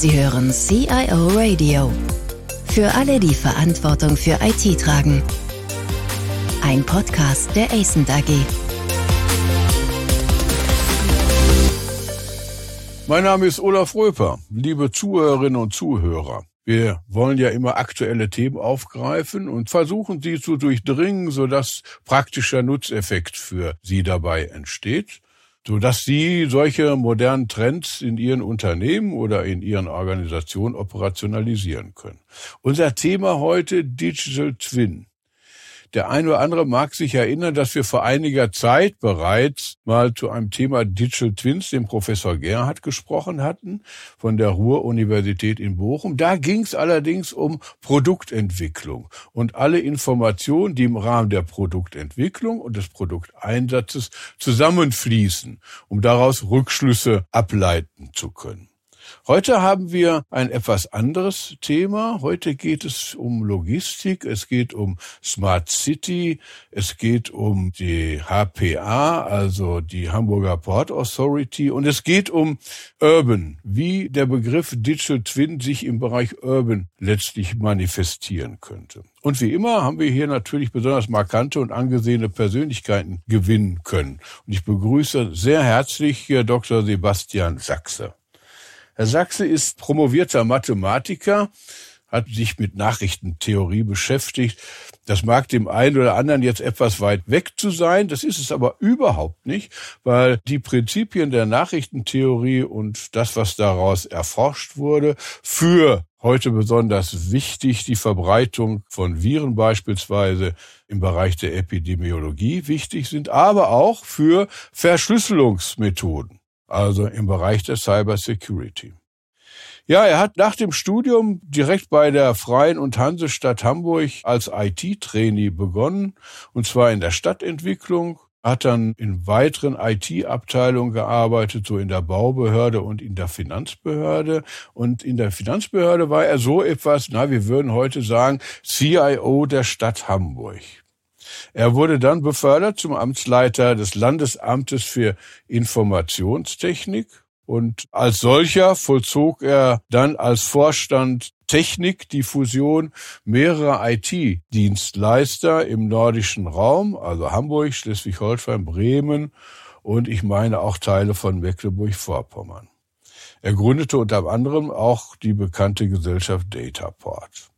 Sie hören CIO Radio. Für alle, die Verantwortung für IT tragen. Ein Podcast der ACENT AG. Mein Name ist Olaf Röper. Liebe Zuhörerinnen und Zuhörer. Wir wollen ja immer aktuelle Themen aufgreifen und versuchen sie zu durchdringen, sodass praktischer Nutzeffekt für Sie dabei entsteht so dass Sie solche modernen Trends in Ihren Unternehmen oder in Ihren Organisationen operationalisieren können. Unser Thema heute Digital Twin. Der eine oder andere mag sich erinnern, dass wir vor einiger Zeit bereits mal zu einem Thema Digital Twins, dem Professor Gerhard, gesprochen hatten, von der Ruhr-Universität in Bochum. Da ging es allerdings um Produktentwicklung und alle Informationen, die im Rahmen der Produktentwicklung und des Produkteinsatzes zusammenfließen, um daraus Rückschlüsse ableiten zu können. Heute haben wir ein etwas anderes Thema. Heute geht es um Logistik, es geht um Smart City, es geht um die HPA, also die Hamburger Port Authority, und es geht um Urban, wie der Begriff Digital Twin sich im Bereich Urban letztlich manifestieren könnte. Und wie immer haben wir hier natürlich besonders markante und angesehene Persönlichkeiten gewinnen können. Und ich begrüße sehr herzlich hier Dr. Sebastian Sachse. Herr Sachse ist promovierter Mathematiker, hat sich mit Nachrichtentheorie beschäftigt. Das mag dem einen oder anderen jetzt etwas weit weg zu sein, das ist es aber überhaupt nicht, weil die Prinzipien der Nachrichtentheorie und das, was daraus erforscht wurde, für heute besonders wichtig, die Verbreitung von Viren beispielsweise im Bereich der Epidemiologie wichtig sind, aber auch für Verschlüsselungsmethoden also im Bereich der Cyber Security. Ja, er hat nach dem Studium direkt bei der Freien und Hansestadt Hamburg als IT-Trainee begonnen, und zwar in der Stadtentwicklung, hat dann in weiteren IT-Abteilungen gearbeitet, so in der Baubehörde und in der Finanzbehörde. Und in der Finanzbehörde war er so etwas, na, wir würden heute sagen, CIO der Stadt Hamburg. Er wurde dann befördert zum Amtsleiter des Landesamtes für Informationstechnik und als solcher vollzog er dann als Vorstand Technik die Fusion mehrerer IT-Dienstleister im nordischen Raum, also Hamburg, Schleswig-Holstein, Bremen und ich meine auch Teile von Mecklenburg-Vorpommern. Er gründete unter anderem auch die bekannte Gesellschaft Dataport.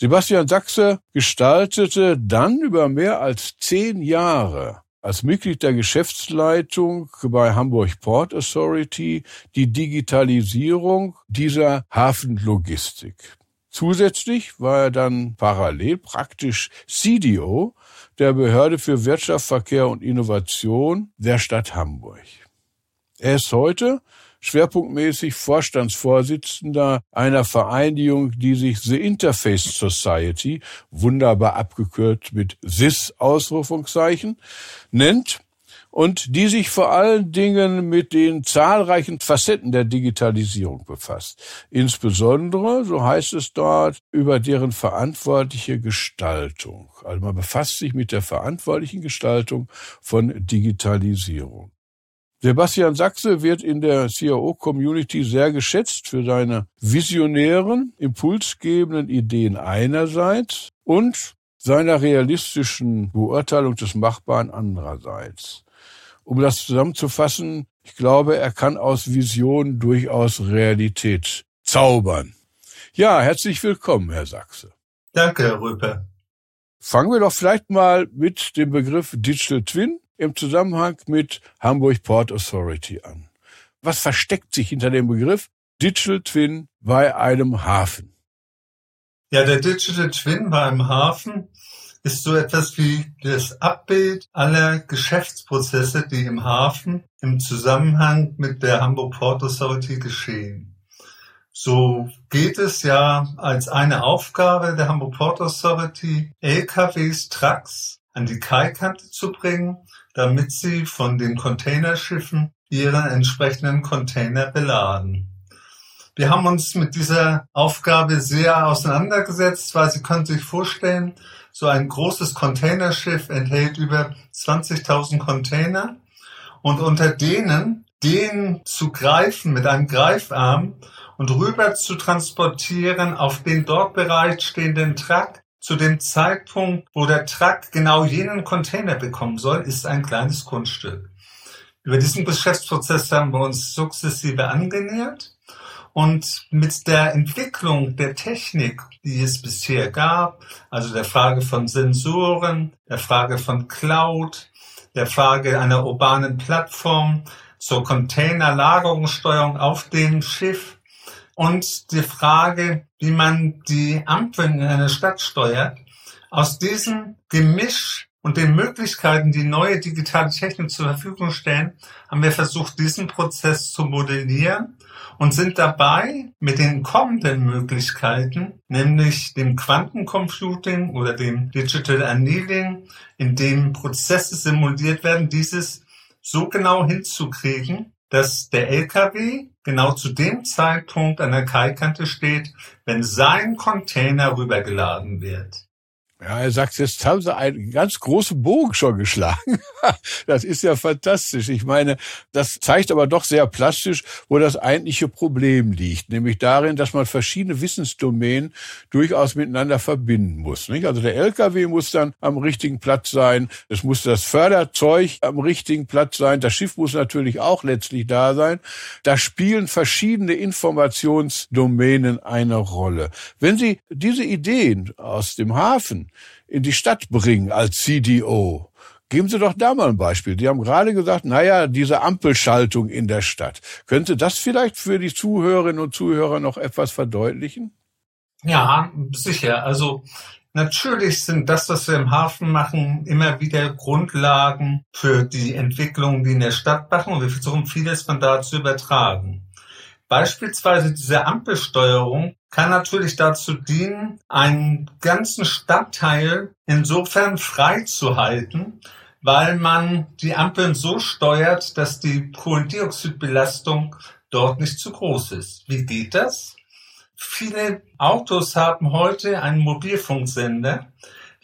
Sebastian Sachse gestaltete dann über mehr als zehn Jahre als Mitglied der Geschäftsleitung bei Hamburg Port Authority die Digitalisierung dieser Hafenlogistik. Zusätzlich war er dann parallel praktisch CDO der Behörde für Wirtschaft, Verkehr und Innovation der Stadt Hamburg. Er ist heute schwerpunktmäßig Vorstandsvorsitzender einer Vereinigung, die sich The Interface Society, wunderbar abgekürzt mit SIS Ausrufungszeichen, nennt und die sich vor allen Dingen mit den zahlreichen Facetten der Digitalisierung befasst. Insbesondere, so heißt es dort, über deren verantwortliche Gestaltung. Also man befasst sich mit der verantwortlichen Gestaltung von Digitalisierung. Sebastian Sachse wird in der CIO-Community sehr geschätzt für seine visionären, impulsgebenden Ideen einerseits und seiner realistischen Beurteilung des Machbaren andererseits. Um das zusammenzufassen, ich glaube, er kann aus Vision durchaus Realität zaubern. Ja, herzlich willkommen, Herr Sachse. Danke, Herr Röper. Fangen wir doch vielleicht mal mit dem Begriff Digital Twin im Zusammenhang mit Hamburg Port Authority an. Was versteckt sich hinter dem Begriff Digital Twin bei einem Hafen? Ja, der Digital Twin bei einem Hafen ist so etwas wie das Abbild aller Geschäftsprozesse, die im Hafen im Zusammenhang mit der Hamburg Port Authority geschehen. So geht es ja als eine Aufgabe der Hamburg Port Authority, LKWs, Trucks an die Kaikante zu bringen damit sie von den Containerschiffen ihre entsprechenden Container beladen. Wir haben uns mit dieser Aufgabe sehr auseinandergesetzt, weil Sie können sich vorstellen, so ein großes Containerschiff enthält über 20.000 Container und unter denen den zu greifen mit einem Greifarm und rüber zu transportieren auf den dort bereitstehenden Truck zu dem Zeitpunkt, wo der Truck genau jenen Container bekommen soll, ist ein kleines Kunststück. Über diesen Geschäftsprozess haben wir uns sukzessive angenähert und mit der Entwicklung der Technik, die es bisher gab, also der Frage von Sensoren, der Frage von Cloud, der Frage einer urbanen Plattform zur Containerlagerungssteuerung auf dem Schiff, und die Frage, wie man die Ampeln in einer Stadt steuert. Aus diesem Gemisch und den Möglichkeiten, die neue digitale Technik zur Verfügung stellen, haben wir versucht, diesen Prozess zu modellieren und sind dabei mit den kommenden Möglichkeiten, nämlich dem Quantencomputing oder dem Digital Annealing, in dem Prozesse simuliert werden, dieses so genau hinzukriegen, dass der LKW genau zu dem Zeitpunkt an der Kaikante steht, wenn sein Container rübergeladen wird. Ja, er sagt, jetzt haben sie einen ganz großen Bogen schon geschlagen. das ist ja fantastisch. Ich meine, das zeigt aber doch sehr plastisch, wo das eigentliche Problem liegt, nämlich darin, dass man verschiedene Wissensdomänen durchaus miteinander verbinden muss. Also der LKW muss dann am richtigen Platz sein, es muss das Förderzeug am richtigen Platz sein, das Schiff muss natürlich auch letztlich da sein. Da spielen verschiedene Informationsdomänen eine Rolle. Wenn Sie diese Ideen aus dem Hafen in die Stadt bringen als CDO. Geben Sie doch da mal ein Beispiel. Die haben gerade gesagt, naja, diese Ampelschaltung in der Stadt. Könnte das vielleicht für die Zuhörerinnen und Zuhörer noch etwas verdeutlichen? Ja, sicher. Also natürlich sind das, was wir im Hafen machen, immer wieder Grundlagen für die Entwicklung, die in der Stadt machen. Und wir versuchen vieles von da zu übertragen. Beispielsweise diese Ampelsteuerung kann natürlich dazu dienen, einen ganzen Stadtteil insofern frei zu halten, weil man die Ampeln so steuert, dass die Kohlendioxidbelastung dort nicht zu groß ist. Wie geht das? Viele Autos haben heute einen Mobilfunksender.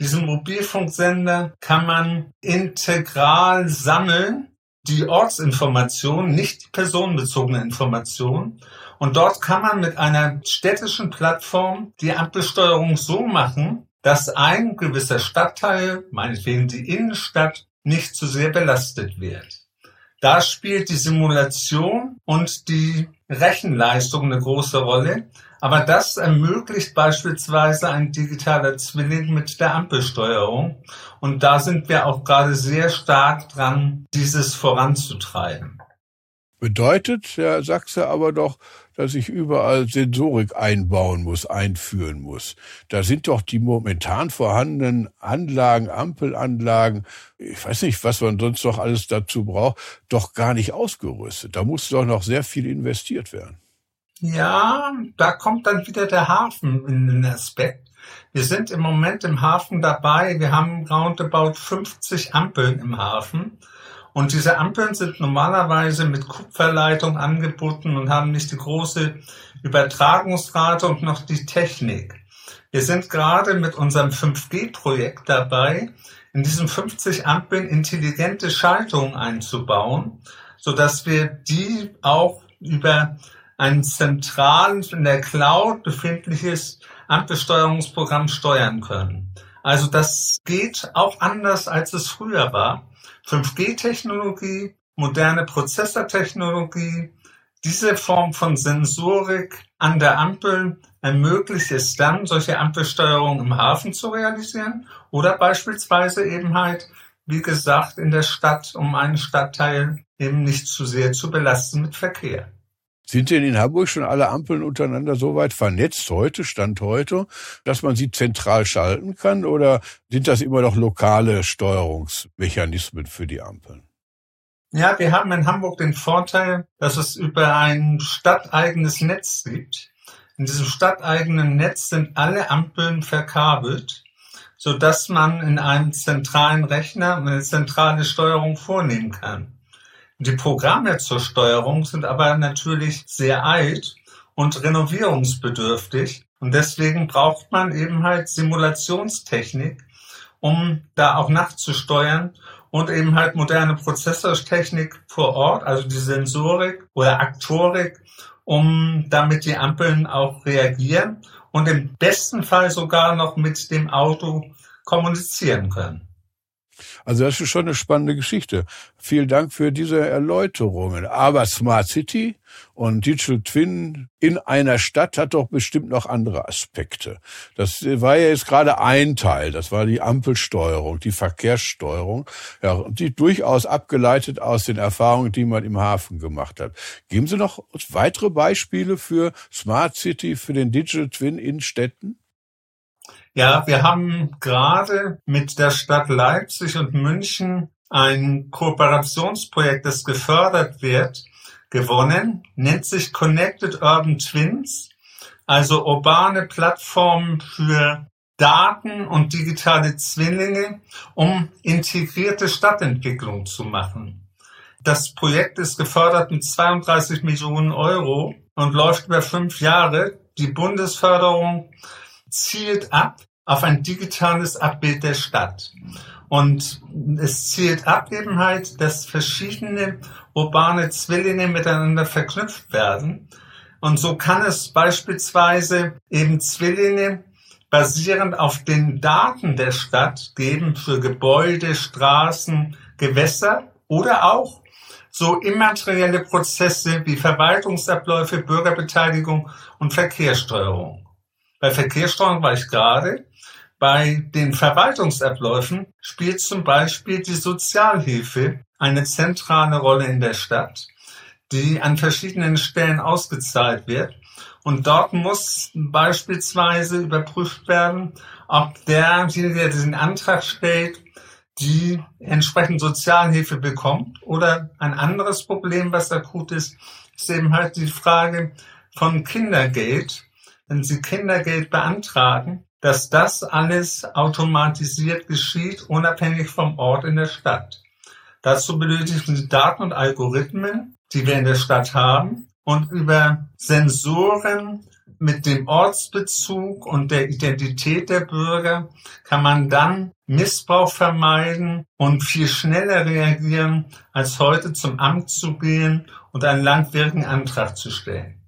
Diesen Mobilfunksender kann man integral sammeln die Ortsinformation, nicht die personenbezogene Information. Und dort kann man mit einer städtischen Plattform die Ampelsteuerung so machen, dass ein gewisser Stadtteil, meinetwegen die Innenstadt, nicht zu sehr belastet wird. Da spielt die Simulation und die Rechenleistung eine große Rolle. Aber das ermöglicht beispielsweise ein digitaler Zwilling mit der Ampelsteuerung. Und da sind wir auch gerade sehr stark dran, dieses voranzutreiben. Bedeutet, Herr Sachse, aber doch, dass ich überall Sensorik einbauen muss, einführen muss. Da sind doch die momentan vorhandenen Anlagen, Ampelanlagen, ich weiß nicht, was man sonst noch alles dazu braucht, doch gar nicht ausgerüstet. Da muss doch noch sehr viel investiert werden. Ja, da kommt dann wieder der Hafen in den Aspekt. Wir sind im Moment im Hafen dabei. Wir haben roundabout 50 Ampeln im Hafen. Und diese Ampeln sind normalerweise mit Kupferleitung angeboten und haben nicht die große Übertragungsrate und noch die Technik. Wir sind gerade mit unserem 5G-Projekt dabei, in diesen 50 Ampeln intelligente Schaltungen einzubauen, so dass wir die auch über ein zentral in der Cloud befindliches Ampelsteuerungsprogramm steuern können. Also das geht auch anders, als es früher war. 5G-Technologie, moderne Prozessortechnologie, diese Form von Sensorik an der Ampel ermöglicht es dann, solche Ampelsteuerung im Hafen zu realisieren oder beispielsweise eben halt, wie gesagt, in der Stadt, um einen Stadtteil eben nicht zu sehr zu belasten mit Verkehr. Sind denn in Hamburg schon alle Ampeln untereinander so weit vernetzt heute, Stand heute, dass man sie zentral schalten kann? Oder sind das immer noch lokale Steuerungsmechanismen für die Ampeln? Ja, wir haben in Hamburg den Vorteil, dass es über ein stadteigenes Netz gibt. In diesem stadteigenen Netz sind alle Ampeln verkabelt, so dass man in einem zentralen Rechner eine zentrale Steuerung vornehmen kann. Die Programme zur Steuerung sind aber natürlich sehr alt und renovierungsbedürftig. Und deswegen braucht man eben halt Simulationstechnik, um da auch nachzusteuern, und eben halt moderne Prozessortechnik vor Ort, also die Sensorik oder Aktorik, um damit die Ampeln auch reagieren und im besten Fall sogar noch mit dem Auto kommunizieren können. Also das ist schon eine spannende Geschichte. Vielen Dank für diese Erläuterungen. Aber Smart City und Digital Twin in einer Stadt hat doch bestimmt noch andere Aspekte. Das war ja jetzt gerade ein Teil. Das war die Ampelsteuerung, die Verkehrssteuerung, ja, die durchaus abgeleitet aus den Erfahrungen, die man im Hafen gemacht hat. Geben Sie noch weitere Beispiele für Smart City, für den Digital Twin in Städten? Ja, wir haben gerade mit der Stadt Leipzig und München ein Kooperationsprojekt, das gefördert wird, gewonnen, nennt sich Connected Urban Twins, also urbane Plattformen für Daten und digitale Zwillinge, um integrierte Stadtentwicklung zu machen. Das Projekt ist gefördert mit 32 Millionen Euro und läuft über fünf Jahre. Die Bundesförderung zielt ab auf ein digitales Abbild der Stadt. Und es zielt ab eben halt, dass verschiedene urbane Zwillinge miteinander verknüpft werden. Und so kann es beispielsweise eben Zwillinge basierend auf den Daten der Stadt geben für Gebäude, Straßen, Gewässer oder auch so immaterielle Prozesse wie Verwaltungsabläufe, Bürgerbeteiligung und Verkehrssteuerung. Bei Verkehrssteuerung war ich gerade. Bei den Verwaltungsabläufen spielt zum Beispiel die Sozialhilfe eine zentrale Rolle in der Stadt, die an verschiedenen Stellen ausgezahlt wird. Und dort muss beispielsweise überprüft werden, ob derjenige, der diesen Antrag stellt, die entsprechend Sozialhilfe bekommt. Oder ein anderes Problem, was akut ist, ist eben halt die Frage von Kindergeld. Wenn Sie Kindergeld beantragen, dass das alles automatisiert geschieht, unabhängig vom Ort in der Stadt. Dazu benötigen Sie Daten und Algorithmen, die wir in der Stadt haben und über Sensoren mit dem Ortsbezug und der Identität der Bürger kann man dann Missbrauch vermeiden und viel schneller reagieren, als heute zum Amt zu gehen und einen langwierigen Antrag zu stellen.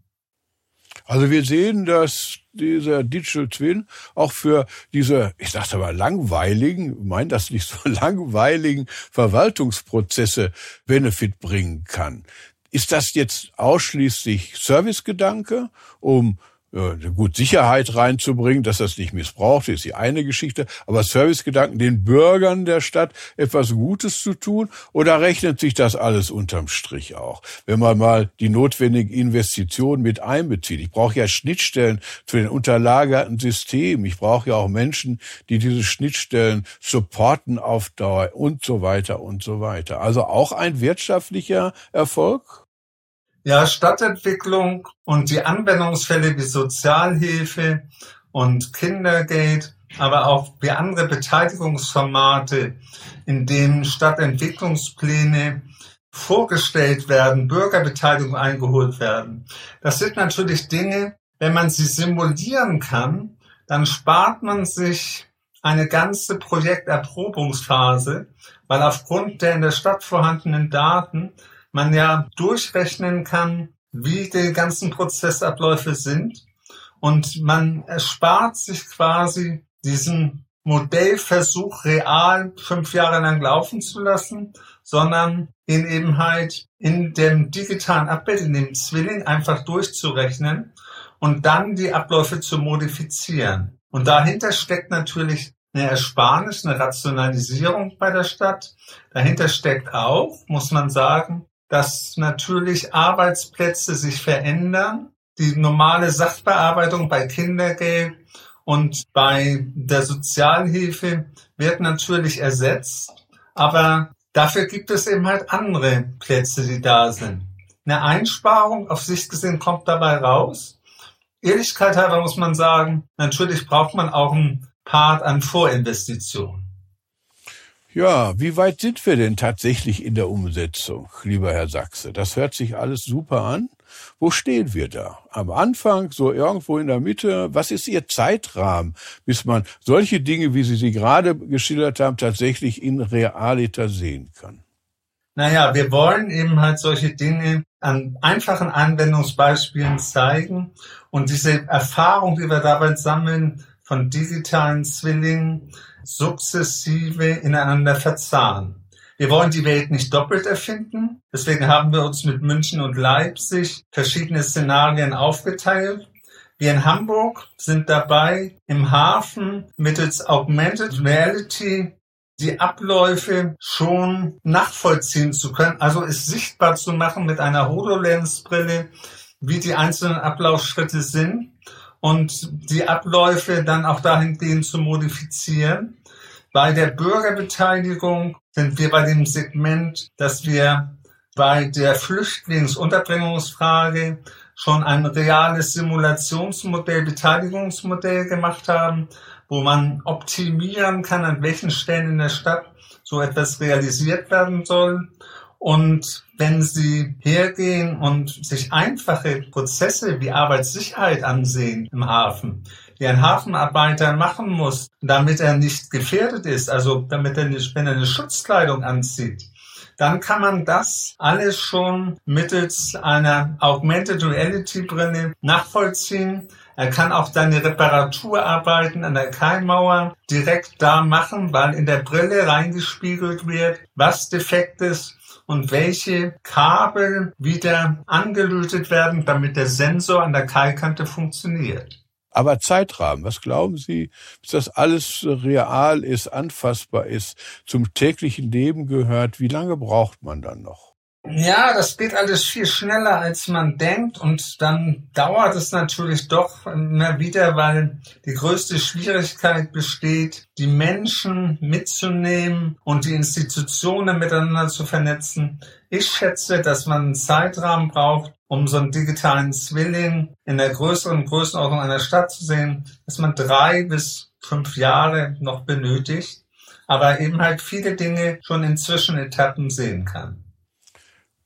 Also wir sehen, dass dieser Digital Twin auch für diese, ich dachte mal, langweiligen, meint das nicht so langweiligen Verwaltungsprozesse Benefit bringen kann. Ist das jetzt ausschließlich Servicegedanke, um gut Sicherheit reinzubringen, dass das nicht missbraucht ist die eine Geschichte, aber Servicegedanken, den Bürgern der Stadt etwas Gutes zu tun, oder rechnet sich das alles unterm Strich auch? Wenn man mal die notwendigen Investitionen mit einbezieht. Ich brauche ja Schnittstellen zu den unterlagerten Systemen. Ich brauche ja auch Menschen, die diese Schnittstellen supporten auf Dauer und so weiter und so weiter. Also auch ein wirtschaftlicher Erfolg? Ja, Stadtentwicklung und die Anwendungsfälle wie Sozialhilfe und Kindergeld, aber auch wie andere Beteiligungsformate, in denen Stadtentwicklungspläne vorgestellt werden, Bürgerbeteiligung eingeholt werden. Das sind natürlich Dinge, wenn man sie simulieren kann, dann spart man sich eine ganze Projekterprobungsphase, weil aufgrund der in der Stadt vorhandenen Daten man ja durchrechnen kann, wie die ganzen Prozessabläufe sind und man erspart sich quasi diesen Modellversuch real fünf Jahre lang laufen zu lassen, sondern ihn eben halt in dem digitalen Abbild, in dem Zwilling einfach durchzurechnen und dann die Abläufe zu modifizieren. Und dahinter steckt natürlich eine Ersparnis, eine Rationalisierung bei der Stadt. Dahinter steckt auch, muss man sagen, dass natürlich Arbeitsplätze sich verändern. Die normale Sachbearbeitung bei Kindergeld und bei der Sozialhilfe wird natürlich ersetzt, aber dafür gibt es eben halt andere Plätze, die da sind. Eine Einsparung auf Sicht gesehen kommt dabei raus. Ehrlichkeit halber muss man sagen, natürlich braucht man auch einen Part an Vorinvestitionen. Ja, wie weit sind wir denn tatsächlich in der Umsetzung, lieber Herr Sachse? Das hört sich alles super an. Wo stehen wir da? Am Anfang, so irgendwo in der Mitte? Was ist Ihr Zeitrahmen, bis man solche Dinge, wie Sie sie gerade geschildert haben, tatsächlich in Realita sehen kann? Naja, wir wollen eben halt solche Dinge an einfachen Anwendungsbeispielen zeigen und diese Erfahrung, die wir dabei sammeln, von digitalen Zwillingen sukzessive ineinander verzahnen. Wir wollen die Welt nicht doppelt erfinden. Deswegen haben wir uns mit München und Leipzig verschiedene Szenarien aufgeteilt. Wir in Hamburg sind dabei, im Hafen mittels Augmented Reality die Abläufe schon nachvollziehen zu können, also es sichtbar zu machen mit einer HoloLens-Brille, wie die einzelnen Ablaufschritte sind und die Abläufe dann auch dahingehend zu modifizieren. Bei der Bürgerbeteiligung sind wir bei dem Segment, dass wir bei der Flüchtlingsunterbringungsfrage schon ein reales Simulationsmodell, Beteiligungsmodell gemacht haben, wo man optimieren kann, an welchen Stellen in der Stadt so etwas realisiert werden soll. Und wenn Sie hergehen und sich einfache Prozesse wie Arbeitssicherheit ansehen im Hafen, die ein Hafenarbeiter machen muss, damit er nicht gefährdet ist, also damit er nicht, wenn er eine Schutzkleidung anzieht, dann kann man das alles schon mittels einer Augmented Reality Brille nachvollziehen. Er kann auch seine Reparaturarbeiten an der Keimmauer direkt da machen, weil in der Brille reingespiegelt wird, was defekt ist und welche Kabel wieder angelötet werden, damit der Sensor an der Keilkante funktioniert. Aber Zeitrahmen, was glauben Sie, bis das alles real ist, anfassbar ist, zum täglichen Leben gehört, wie lange braucht man dann noch? Ja, das geht alles viel schneller, als man denkt. Und dann dauert es natürlich doch immer wieder, weil die größte Schwierigkeit besteht, die Menschen mitzunehmen und die Institutionen miteinander zu vernetzen. Ich schätze, dass man einen Zeitrahmen braucht, um so einen digitalen Zwilling in der größeren Größenordnung einer Stadt zu sehen, dass man drei bis fünf Jahre noch benötigt, aber eben halt viele Dinge schon in Zwischenetappen sehen kann.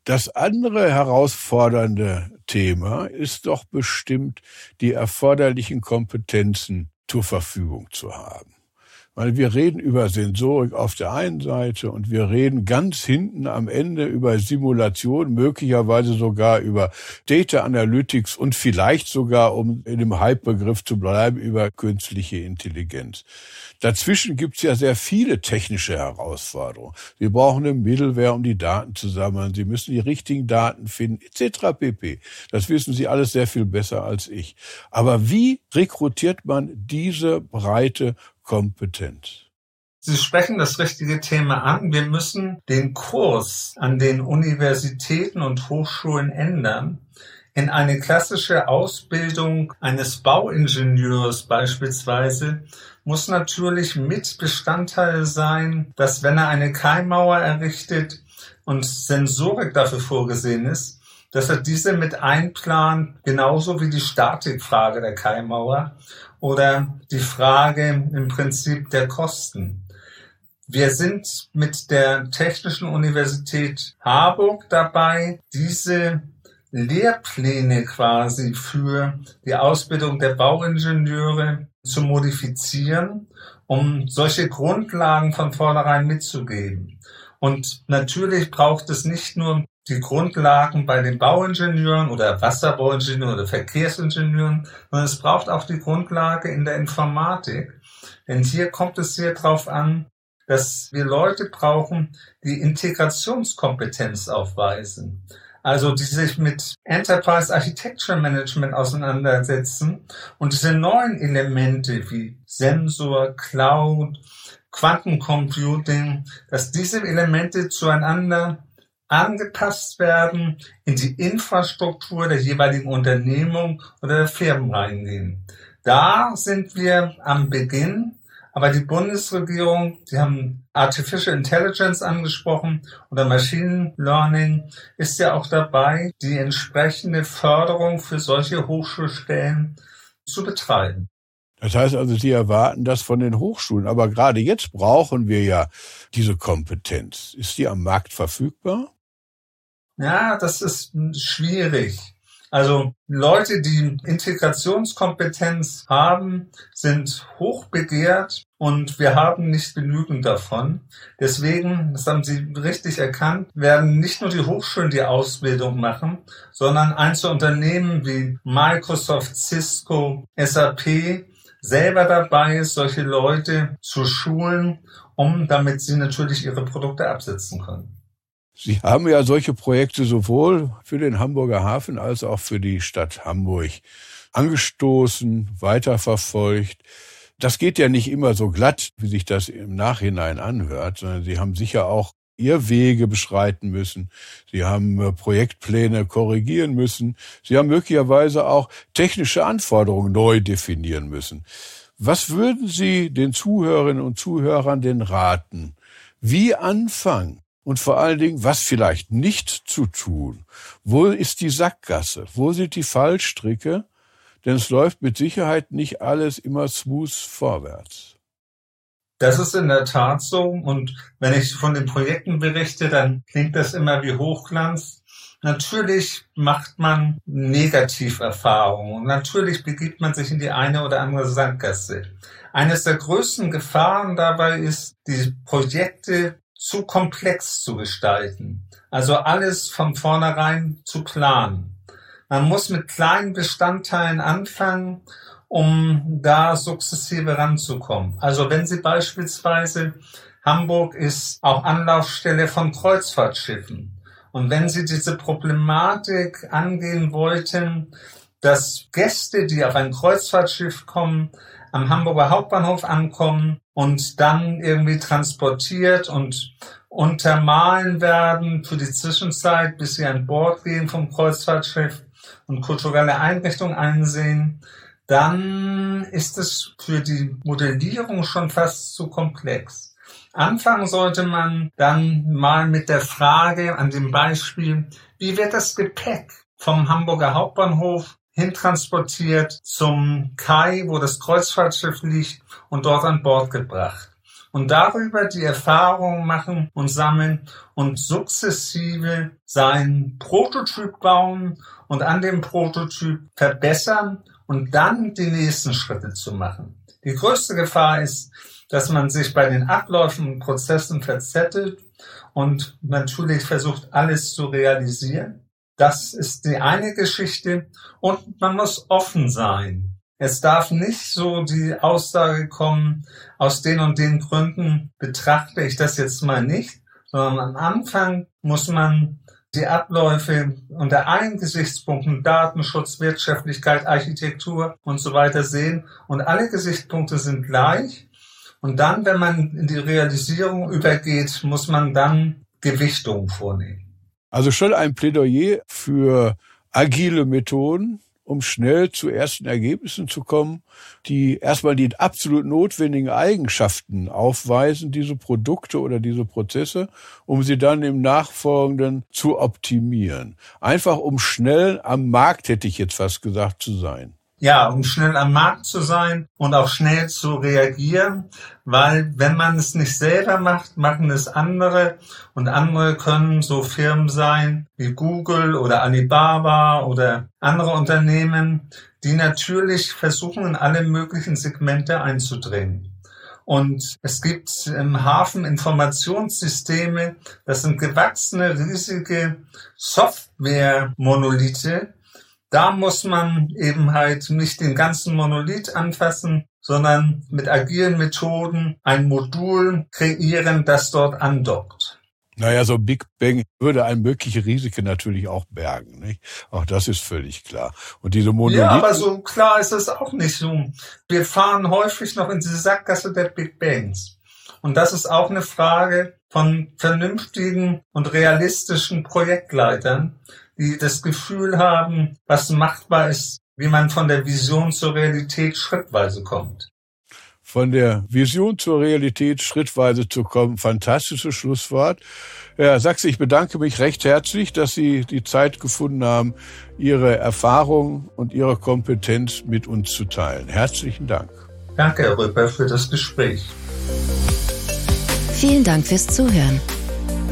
Das andere herausfordernde Thema ist doch bestimmt, die erforderlichen Kompetenzen zur Verfügung zu haben. Weil wir reden über Sensorik auf der einen Seite und wir reden ganz hinten am Ende über Simulation, möglicherweise sogar über Data Analytics und vielleicht sogar, um in dem Hype-Begriff zu bleiben, über künstliche Intelligenz. Dazwischen gibt es ja sehr viele technische Herausforderungen. Sie brauchen eine Middleware, um die Daten zu sammeln. Sie müssen die richtigen Daten finden, etc. pp. Das wissen Sie alles sehr viel besser als ich. Aber wie rekrutiert man diese breite Kompetenz. Sie sprechen das richtige Thema an. Wir müssen den Kurs an den Universitäten und Hochschulen ändern. In eine klassische Ausbildung eines Bauingenieurs beispielsweise muss natürlich mit Bestandteil sein, dass wenn er eine Keimmauer errichtet und Sensorik dafür vorgesehen ist, dass er diese mit einplant, genauso wie die Statikfrage der Keimmauer oder die Frage im Prinzip der Kosten. Wir sind mit der Technischen Universität Harburg dabei, diese Lehrpläne quasi für die Ausbildung der Bauingenieure zu modifizieren, um solche Grundlagen von vornherein mitzugeben. Und natürlich braucht es nicht nur die Grundlagen bei den Bauingenieuren oder Wasserbauingenieuren oder Verkehrsingenieuren, sondern es braucht auch die Grundlage in der Informatik. Denn hier kommt es sehr darauf an, dass wir Leute brauchen, die Integrationskompetenz aufweisen. Also die sich mit Enterprise Architecture Management auseinandersetzen und diese neuen Elemente wie Sensor, Cloud, Quantencomputing, dass diese Elemente zueinander angepasst werden, in die Infrastruktur der jeweiligen Unternehmung oder der Firmen reingehen. Da sind wir am Beginn, aber die Bundesregierung, Sie haben Artificial Intelligence angesprochen oder Machine Learning, ist ja auch dabei, die entsprechende Förderung für solche Hochschulstellen zu betreiben. Das heißt also, Sie erwarten das von den Hochschulen. Aber gerade jetzt brauchen wir ja diese Kompetenz. Ist die am Markt verfügbar? Ja, das ist schwierig. Also Leute, die Integrationskompetenz haben, sind hochbegehrt und wir haben nicht genügend davon. Deswegen, das haben Sie richtig erkannt, werden nicht nur die Hochschulen die Ausbildung machen, sondern Einzelunternehmen wie Microsoft, Cisco, SAP selber dabei ist, solche Leute zu schulen, um damit sie natürlich ihre Produkte absetzen können. Sie haben ja solche Projekte sowohl für den Hamburger Hafen als auch für die Stadt Hamburg angestoßen, weiterverfolgt. Das geht ja nicht immer so glatt, wie sich das im Nachhinein anhört, sondern Sie haben sicher auch Irrwege beschreiten müssen. Sie haben äh, Projektpläne korrigieren müssen. Sie haben möglicherweise auch technische Anforderungen neu definieren müssen. Was würden Sie den Zuhörerinnen und Zuhörern denn raten? Wie anfangen? Und vor allen Dingen, was vielleicht nicht zu tun? Wo ist die Sackgasse? Wo sind die Fallstricke? Denn es läuft mit Sicherheit nicht alles immer smooth vorwärts. Das ist in der Tat so. Und wenn ich von den Projekten berichte, dann klingt das immer wie Hochglanz. Natürlich macht man Negativerfahrungen. Natürlich begibt man sich in die eine oder andere Sandgasse. Eines der größten Gefahren dabei ist, die Projekte zu komplex zu gestalten. Also alles von vornherein zu planen. Man muss mit kleinen Bestandteilen anfangen um da sukzessive ranzukommen. Also wenn Sie beispielsweise Hamburg ist auch Anlaufstelle von Kreuzfahrtschiffen. Und wenn Sie diese Problematik angehen wollten, dass Gäste, die auf ein Kreuzfahrtschiff kommen, am Hamburger Hauptbahnhof ankommen und dann irgendwie transportiert und untermalen werden für die Zwischenzeit, bis sie an Bord gehen vom Kreuzfahrtschiff und kulturelle Einrichtungen einsehen, dann ist es für die Modellierung schon fast zu komplex. Anfangen sollte man dann mal mit der Frage an dem Beispiel, wie wird das Gepäck vom Hamburger Hauptbahnhof hintransportiert zum Kai, wo das Kreuzfahrtschiff liegt und dort an Bord gebracht. Und darüber die Erfahrungen machen und sammeln und sukzessive seinen Prototyp bauen und an dem Prototyp verbessern und dann die nächsten Schritte zu machen. Die größte Gefahr ist, dass man sich bei den Abläufen und Prozessen verzettelt und natürlich versucht, alles zu realisieren. Das ist die eine Geschichte. Und man muss offen sein. Es darf nicht so die Aussage kommen, aus den und den Gründen betrachte ich das jetzt mal nicht, sondern am Anfang muss man die Abläufe unter allen Gesichtspunkten Datenschutz, Wirtschaftlichkeit, Architektur und so weiter sehen. Und alle Gesichtspunkte sind gleich. Und dann, wenn man in die Realisierung übergeht, muss man dann Gewichtungen vornehmen. Also schon ein Plädoyer für agile Methoden, um schnell zu ersten Ergebnissen zu kommen, die erstmal die absolut notwendigen Eigenschaften aufweisen, diese Produkte oder diese Prozesse, um sie dann im Nachfolgenden zu optimieren. Einfach um schnell am Markt, hätte ich jetzt fast gesagt, zu sein ja, um schnell am Markt zu sein und auch schnell zu reagieren, weil wenn man es nicht selber macht, machen es andere und andere können so Firmen sein wie Google oder Alibaba oder andere Unternehmen, die natürlich versuchen, in alle möglichen Segmente einzudringen. Und es gibt im Hafen Informationssysteme, das sind gewachsene, riesige Software-Monolithe, da muss man eben halt nicht den ganzen Monolith anfassen, sondern mit agilen Methoden ein Modul kreieren, das dort andockt. Naja, so Big Bang würde ein mögliche Risiken natürlich auch bergen. Nicht? Auch das ist völlig klar. Und diese Monolithen... Ja, aber so klar ist es auch nicht so. Wir fahren häufig noch in diese Sackgasse der Big Bangs. Und das ist auch eine Frage von vernünftigen und realistischen Projektleitern, die das Gefühl haben, was machbar ist, wie man von der Vision zur Realität schrittweise kommt. Von der Vision zur Realität schrittweise zu kommen, fantastisches Schlusswort. Herr Sachse, ich bedanke mich recht herzlich, dass Sie die Zeit gefunden haben, Ihre Erfahrung und Ihre Kompetenz mit uns zu teilen. Herzlichen Dank. Danke, Herr Rüpper, für das Gespräch. Vielen Dank fürs Zuhören.